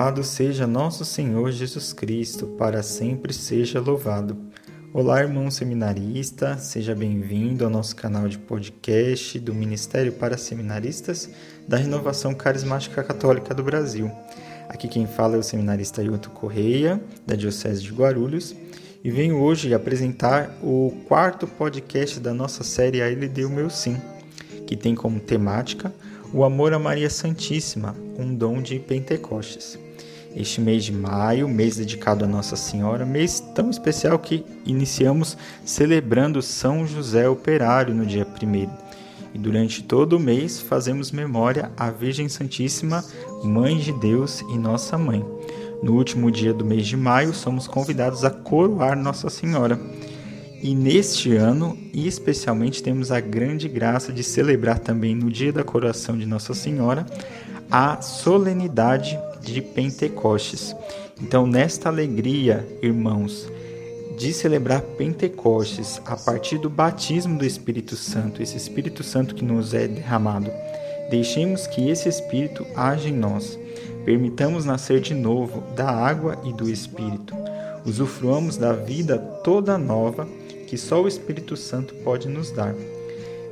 Louvado seja nosso Senhor Jesus Cristo, para sempre seja louvado. Olá, irmão seminarista, seja bem-vindo ao nosso canal de podcast do Ministério para Seminaristas da Renovação Carismática Católica do Brasil. Aqui quem fala é o seminarista Hilton Correia, da Diocese de Guarulhos, e venho hoje apresentar o quarto podcast da nossa série A Ele Deu Meu Sim, que tem como temática o amor a Maria Santíssima, um dom de Pentecostes. Este mês de maio, mês dedicado a Nossa Senhora, mês tão especial que iniciamos celebrando São José Operário no dia 1 e durante todo o mês fazemos memória à Virgem Santíssima, Mãe de Deus e Nossa Mãe. No último dia do mês de maio, somos convidados a coroar Nossa Senhora e neste ano, especialmente, temos a grande graça de celebrar também no dia da coroação de Nossa Senhora a solenidade de Pentecostes. Então, nesta alegria, irmãos, de celebrar Pentecostes a partir do batismo do Espírito Santo, esse Espírito Santo que nos é derramado, deixemos que esse Espírito age em nós. Permitamos nascer de novo da água e do Espírito. Usufruamos da vida toda nova que só o Espírito Santo pode nos dar.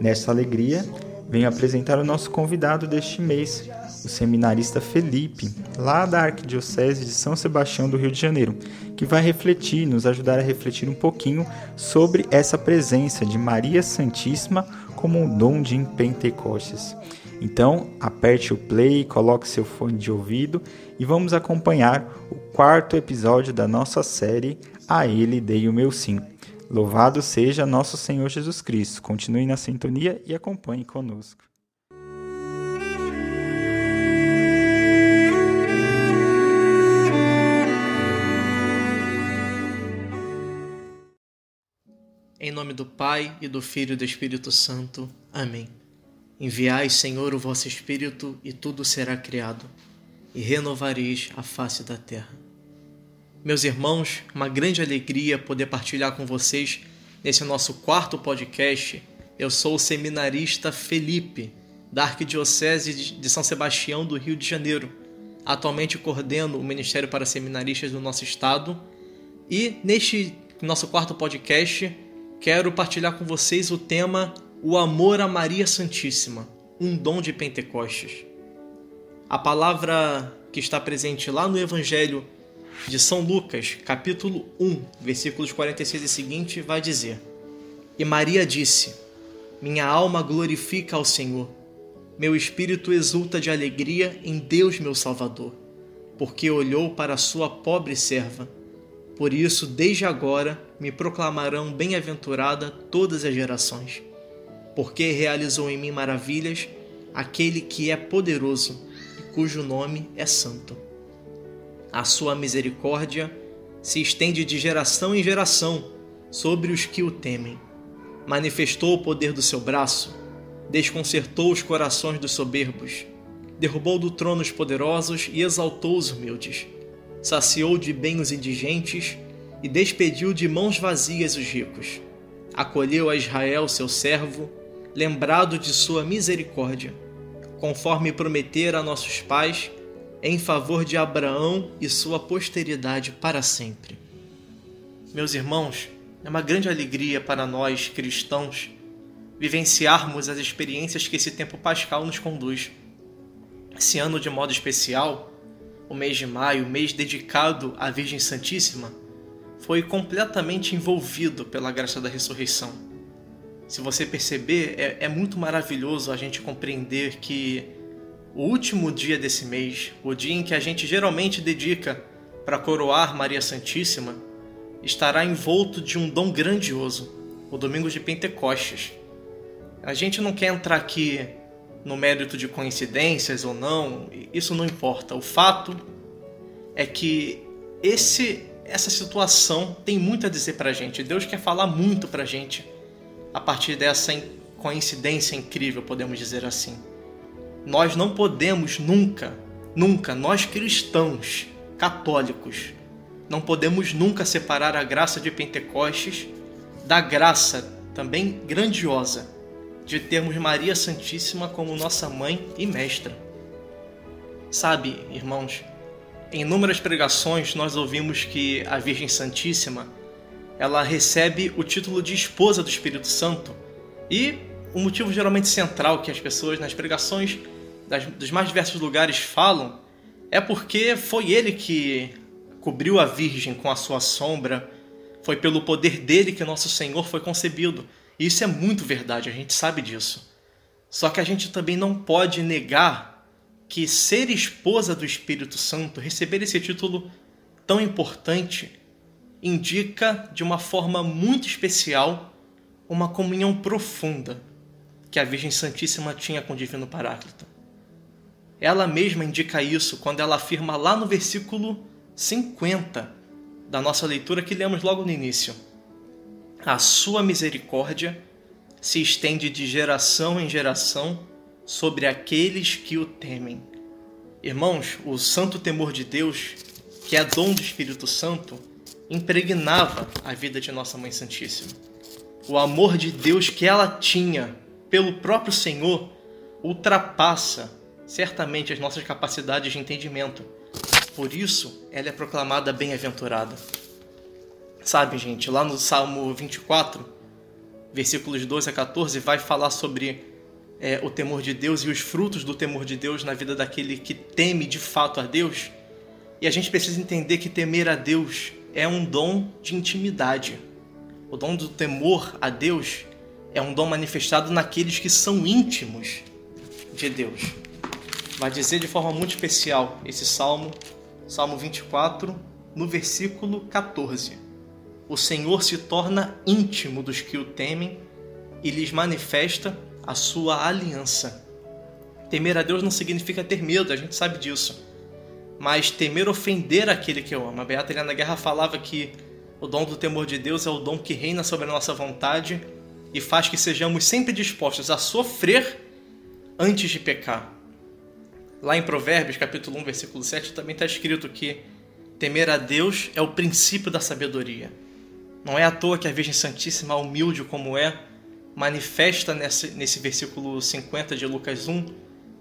Nesta alegria, venho apresentar o nosso convidado deste mês, o seminarista Felipe, lá da Arquidiocese de São Sebastião do Rio de Janeiro, que vai refletir, nos ajudar a refletir um pouquinho sobre essa presença de Maria Santíssima como um dom de Pentecostes. Então, aperte o play, coloque seu fone de ouvido e vamos acompanhar o quarto episódio da nossa série A Ele Dei o Meu Sim. Louvado seja nosso Senhor Jesus Cristo. Continue na sintonia e acompanhe conosco. Em nome do Pai e do Filho e do Espírito Santo. Amém. Enviai, Senhor, o vosso Espírito, e tudo será criado, e renovareis a face da terra. Meus irmãos, uma grande alegria poder partilhar com vocês nesse nosso quarto podcast. Eu sou o seminarista Felipe, da Arquidiocese de São Sebastião do Rio de Janeiro. Atualmente coordeno o Ministério para Seminaristas do nosso estado. E neste nosso quarto podcast, quero partilhar com vocês o tema O Amor a Maria Santíssima, um dom de Pentecostes. A palavra que está presente lá no Evangelho de São Lucas, capítulo 1, versículos 46 e seguinte, vai dizer: E Maria disse: Minha alma glorifica ao Senhor, meu espírito exulta de alegria em Deus, meu Salvador, porque olhou para a sua pobre serva. Por isso, desde agora, me proclamarão bem-aventurada todas as gerações, porque realizou em mim maravilhas aquele que é poderoso e cujo nome é santo. A sua misericórdia se estende de geração em geração sobre os que o temem. Manifestou o poder do seu braço, desconcertou os corações dos soberbos, derrubou do trono os poderosos e exaltou os humildes. Saciou de bem os indigentes e despediu de mãos vazias os ricos. Acolheu a Israel, seu servo, lembrado de sua misericórdia, conforme prometera a nossos pais em favor de Abraão e sua posteridade para sempre. Meus irmãos, é uma grande alegria para nós cristãos vivenciarmos as experiências que esse tempo pascal nos conduz. Esse ano, de modo especial, o mês de maio, mês dedicado à Virgem Santíssima, foi completamente envolvido pela graça da ressurreição. Se você perceber, é, é muito maravilhoso a gente compreender que o último dia desse mês, o dia em que a gente geralmente dedica para coroar Maria Santíssima, estará envolto de um dom grandioso, o domingo de Pentecostes. A gente não quer entrar aqui no mérito de coincidências ou não, isso não importa. O fato é que esse essa situação tem muito a dizer para a gente. Deus quer falar muito para a gente a partir dessa coincidência incrível, podemos dizer assim. Nós não podemos nunca, nunca, nós cristãos católicos, não podemos nunca separar a graça de Pentecostes da graça também grandiosa de termos Maria Santíssima como nossa mãe e mestra. Sabe, irmãos, Em inúmeras pregações nós ouvimos que a Virgem Santíssima ela recebe o título de esposa do Espírito Santo e o motivo geralmente central que as pessoas nas pregações das, dos mais diversos lugares falam é porque foi ele que cobriu a Virgem com a sua sombra, foi pelo poder dele que nosso Senhor foi concebido. E isso é muito verdade, a gente sabe disso. Só que a gente também não pode negar que ser esposa do Espírito Santo, receber esse título tão importante, indica de uma forma muito especial uma comunhão profunda que a Virgem Santíssima tinha com o Divino Paráclito. Ela mesma indica isso quando ela afirma lá no versículo 50 da nossa leitura que lemos logo no início. A sua misericórdia se estende de geração em geração sobre aqueles que o temem. Irmãos, o santo temor de Deus, que é dom do Espírito Santo, impregnava a vida de Nossa Mãe Santíssima. O amor de Deus que ela tinha pelo próprio Senhor ultrapassa certamente as nossas capacidades de entendimento. Por isso, ela é proclamada bem-aventurada. Sabe, gente, lá no Salmo 24, versículos 12 a 14, vai falar sobre é, o temor de Deus e os frutos do temor de Deus na vida daquele que teme de fato a Deus. E a gente precisa entender que temer a Deus é um dom de intimidade. O dom do temor a Deus é um dom manifestado naqueles que são íntimos de Deus. Vai dizer de forma muito especial esse salmo, Salmo 24, no versículo 14. O Senhor se torna íntimo dos que o temem e lhes manifesta a sua aliança. Temer a Deus não significa ter medo, a gente sabe disso. Mas temer ofender aquele que eu amo. A Beata Helena Guerra falava que o dom do temor de Deus é o dom que reina sobre a nossa vontade e faz que sejamos sempre dispostos a sofrer antes de pecar. Lá em Provérbios, capítulo 1, versículo 7, também está escrito que temer a Deus é o princípio da sabedoria. Não é à toa que a Virgem Santíssima, humilde como é, manifesta nesse, nesse versículo 50 de Lucas 1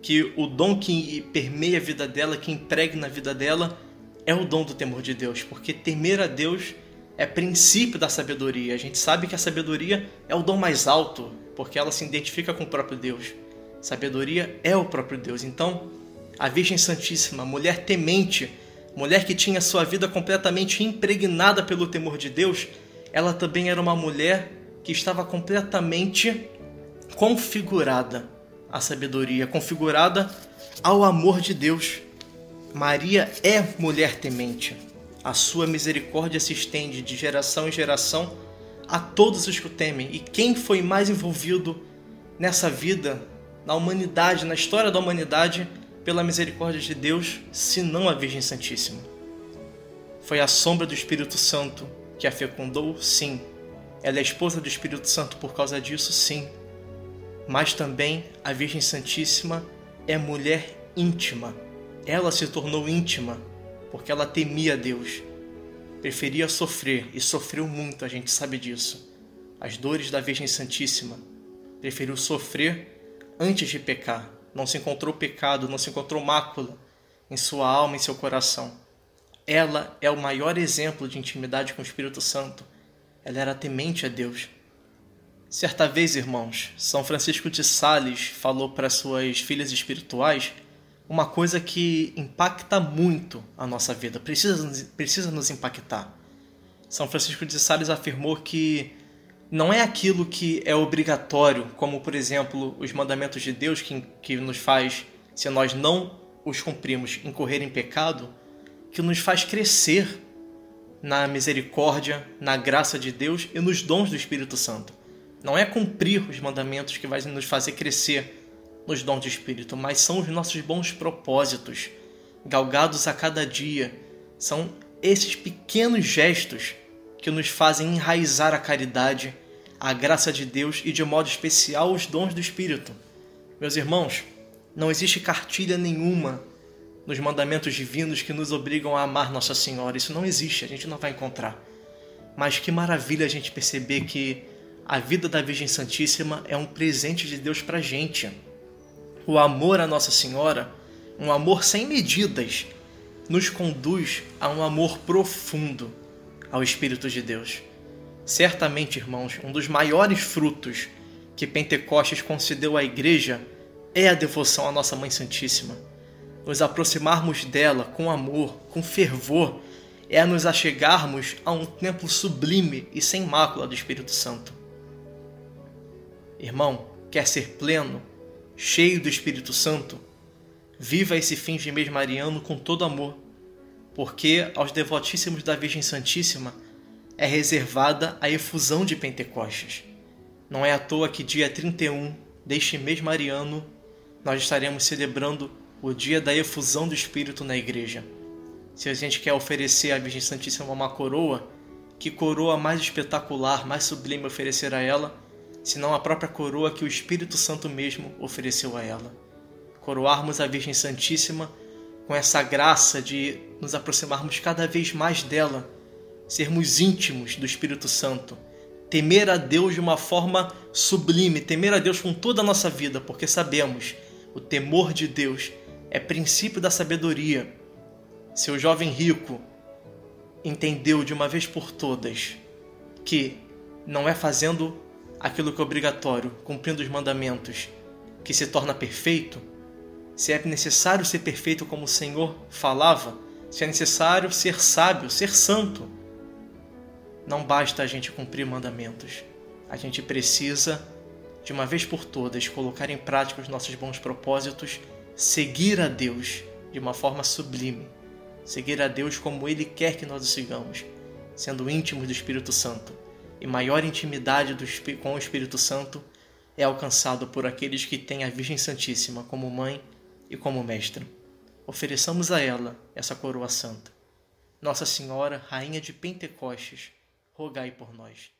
que o dom que permeia a vida dela, que impregna a vida dela, é o dom do temor de Deus, porque temer a Deus é princípio da sabedoria. A gente sabe que a sabedoria é o dom mais alto, porque ela se identifica com o próprio Deus. Sabedoria é o próprio Deus. Então, a Virgem Santíssima, mulher temente, mulher que tinha sua vida completamente impregnada pelo temor de Deus, ela também era uma mulher que estava completamente configurada à sabedoria, configurada ao amor de Deus. Maria é mulher temente. A sua misericórdia se estende de geração em geração a todos os que o temem. E quem foi mais envolvido nessa vida, na humanidade, na história da humanidade, pela misericórdia de Deus, senão a Virgem Santíssima? Foi a sombra do Espírito Santo que a fecundou, sim, ela é esposa do Espírito Santo por causa disso, sim. Mas também a Virgem Santíssima é mulher íntima. Ela se tornou íntima porque ela temia Deus. Preferia sofrer e sofreu muito, a gente sabe disso. As dores da Virgem Santíssima. Preferiu sofrer antes de pecar. Não se encontrou pecado, não se encontrou mácula em sua alma e seu coração. Ela é o maior exemplo de intimidade com o Espírito Santo ela era temente a Deus. Certa vez, irmãos, São Francisco de Sales falou para suas filhas espirituais uma coisa que impacta muito a nossa vida, precisa, precisa nos impactar. São Francisco de Sales afirmou que não é aquilo que é obrigatório, como por exemplo os mandamentos de Deus que, que nos faz, se nós não os cumprimos, incorrer em pecado, que nos faz crescer na misericórdia, na graça de Deus e nos dons do Espírito Santo. Não é cumprir os mandamentos que vai nos fazer crescer nos dons do Espírito, mas são os nossos bons propósitos, galgados a cada dia. São esses pequenos gestos que nos fazem enraizar a caridade, a graça de Deus e, de modo especial, os dons do Espírito. Meus irmãos, não existe cartilha nenhuma nos mandamentos divinos que nos obrigam a amar Nossa Senhora. Isso não existe, a gente não vai encontrar. Mas que maravilha a gente perceber que a vida da Virgem Santíssima é um presente de Deus para a gente. O amor a Nossa Senhora, um amor sem medidas, nos conduz a um amor profundo ao Espírito de Deus. Certamente, irmãos, um dos maiores frutos que Pentecostes concedeu à Igreja é a devoção à Nossa Mãe Santíssima. Nos aproximarmos dela com amor, com fervor, é nos achegarmos a um templo sublime e sem mácula do Espírito Santo. Irmão, quer ser pleno, cheio do Espírito Santo? Viva esse fim de mês mariano com todo amor, porque aos devotíssimos da Virgem Santíssima é reservada a efusão de Pentecostes. Não é à toa que dia 31 deste mês mariano nós estaremos celebrando o dia da efusão do Espírito na igreja. Se a gente quer oferecer à Virgem Santíssima uma coroa, que coroa mais espetacular, mais sublime oferecer a ela, senão a própria coroa que o Espírito Santo mesmo ofereceu a ela? coroarmos a Virgem Santíssima com essa graça de nos aproximarmos cada vez mais dela, sermos íntimos do Espírito Santo, temer a Deus de uma forma sublime, temer a Deus com toda a nossa vida, porque sabemos o temor de Deus é princípio da sabedoria. Seu jovem rico entendeu de uma vez por todas que não é fazendo aquilo que é obrigatório, cumprindo os mandamentos, que se torna perfeito, se é necessário ser perfeito como o Senhor falava, se é necessário ser sábio, ser santo. Não basta a gente cumprir mandamentos. A gente precisa, de uma vez por todas, colocar em prática os nossos bons propósitos, seguir a Deus de uma forma sublime, seguir a Deus como Ele quer que nós o sigamos, sendo íntimos do Espírito Santo. E maior intimidade do, com o Espírito Santo é alcançado por aqueles que têm a Virgem Santíssima como mãe e como mestra. Ofereçamos a ela essa coroa santa. Nossa Senhora, Rainha de Pentecostes, rogai por nós.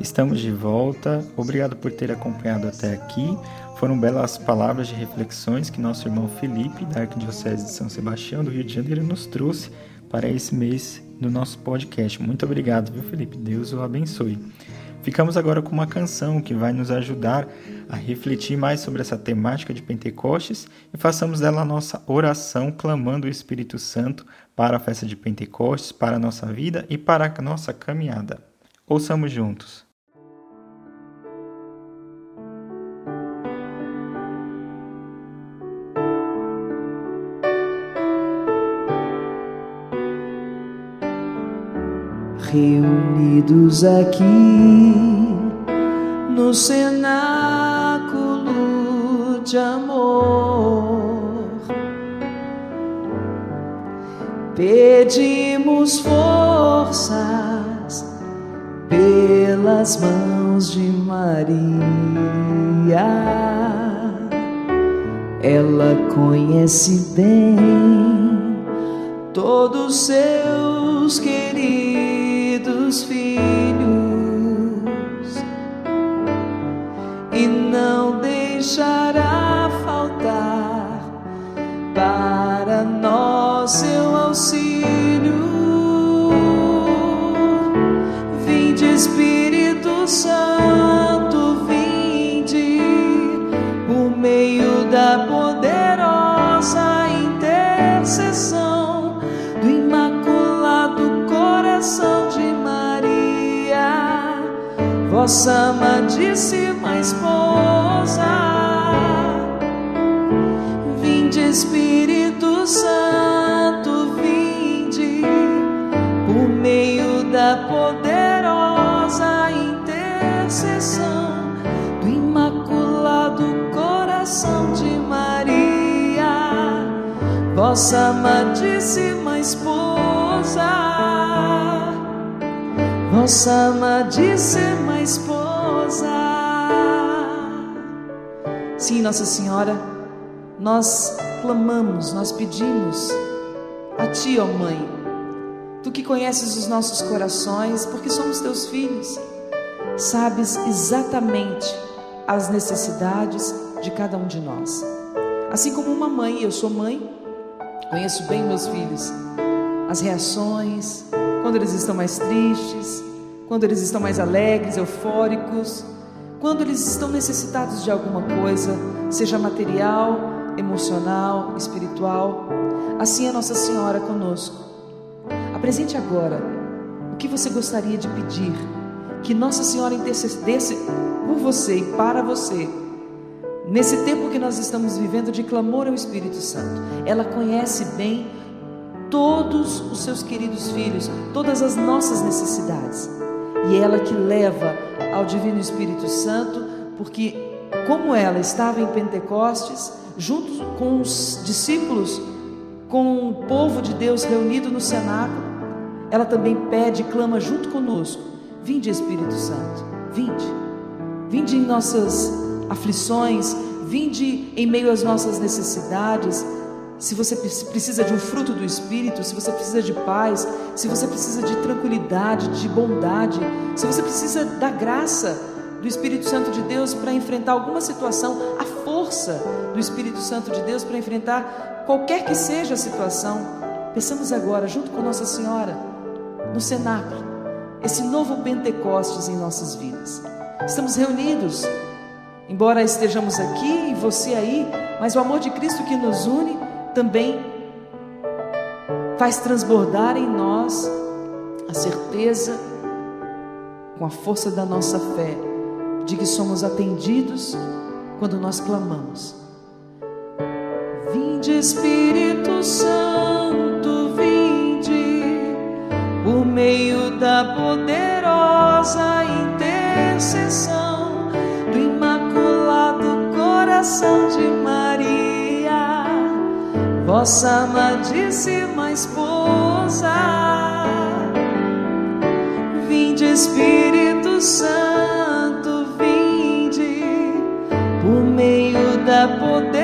Estamos de volta. Obrigado por ter acompanhado até aqui. Foram belas palavras de reflexões que nosso irmão Felipe, da Arquidiocese de São Sebastião, do Rio de Janeiro, nos trouxe para esse mês do nosso podcast. Muito obrigado, viu, Felipe? Deus o abençoe. Ficamos agora com uma canção que vai nos ajudar a refletir mais sobre essa temática de Pentecostes e façamos dela a nossa oração clamando o Espírito Santo para a festa de Pentecostes, para a nossa vida e para a nossa caminhada. Ouçamos juntos. Reunidos aqui no cenáculo de amor. Pedimos forças pelas mãos de Maria. Ela conhece bem todos seus queridos dos filhos e não deixará faltar para nós seu auxílio. Intercessão do Imaculado Coração de Maria, vossa amadíssima esposa nossa amadíssima esposa. Sim, Nossa Senhora, nós clamamos, nós pedimos a Ti, ó Mãe, Tu que conheces os nossos corações, porque somos Teus filhos, sabes exatamente as necessidades de cada um de nós. Assim como uma mãe, eu sou mãe, conheço bem meus filhos, as reações, quando eles estão mais tristes, quando eles estão mais alegres, eufóricos, quando eles estão necessitados de alguma coisa, seja material, emocional, espiritual. Assim é Nossa Senhora conosco. Apresente agora o que você gostaria de pedir, que Nossa Senhora intercedesse por você e para você. Nesse tempo que nós estamos vivendo de clamor ao Espírito Santo, ela conhece bem todos os seus queridos filhos, todas as nossas necessidades. E ela que leva ao Divino Espírito Santo, porque como ela estava em Pentecostes, junto com os discípulos, com o povo de Deus reunido no cenáculo, ela também pede e clama junto conosco: Vinde, Espírito Santo, vinde, vinde em nossas aflições, vinde em meio às nossas necessidades. Se você precisa de um fruto do Espírito, se você precisa de paz, se você precisa de tranquilidade, de bondade, se você precisa da graça do Espírito Santo de Deus para enfrentar alguma situação, a força do Espírito Santo de Deus para enfrentar qualquer que seja a situação. Pensamos agora, junto com Nossa Senhora, no cenáculo, esse novo Pentecostes em nossas vidas. Estamos reunidos, embora estejamos aqui e você aí, mas o amor de Cristo que nos une também faz transbordar em nós a certeza, com a força da nossa fé, de que somos atendidos quando nós clamamos. Vinde Espírito Santo, meio da poderosa intercessão do Imaculado Coração de Maria, vossa amadíssima esposa. Vinde Espírito Santo da poderosa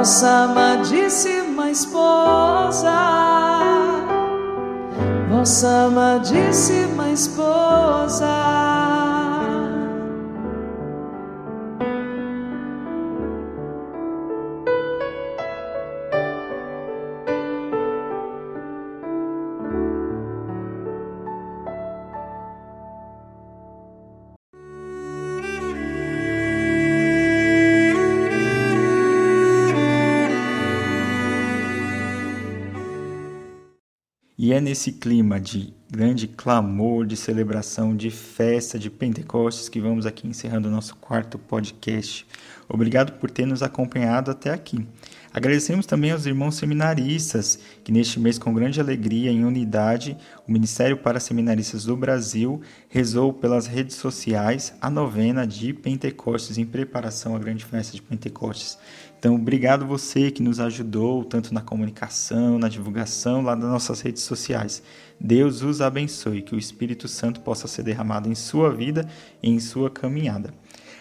vossa amadíssima esposa, vossa amadíssima esposa. Nesse clima de grande clamor, de celebração, de festa de Pentecostes que vamos aqui encerrando o nosso quarto podcast. Obrigado por ter nos acompanhado até aqui. Agradecemos também aos irmãos seminaristas, que neste mês, com grande alegria, em unidade, o Ministério para Seminaristas do Brasil rezou pelas redes sociais a novena de Pentecostes, em preparação à grande festa de Pentecostes. Então, obrigado você que nos ajudou, tanto na comunicação, na divulgação, lá nas nossas redes sociais. Deus os abençoe, que o Espírito Santo possa ser derramado em sua vida e em sua caminhada.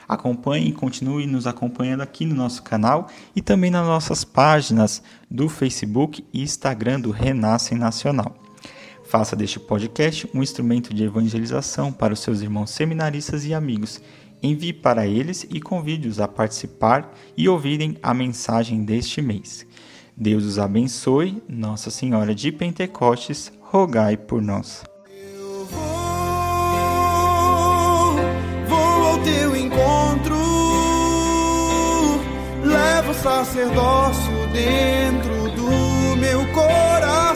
Acompanhe e continue nos acompanhando aqui no nosso canal e também nas nossas páginas do Facebook e Instagram do Renascem Nacional. Faça deste podcast um instrumento de evangelização para os seus irmãos seminaristas e amigos. Envie para eles e convide-os a participar e ouvirem a mensagem deste mês. Deus os abençoe, Nossa Senhora de Pentecostes, rogai por nós. Eu vou, ao teu encontro, levo o sacerdócio dentro do meu coração.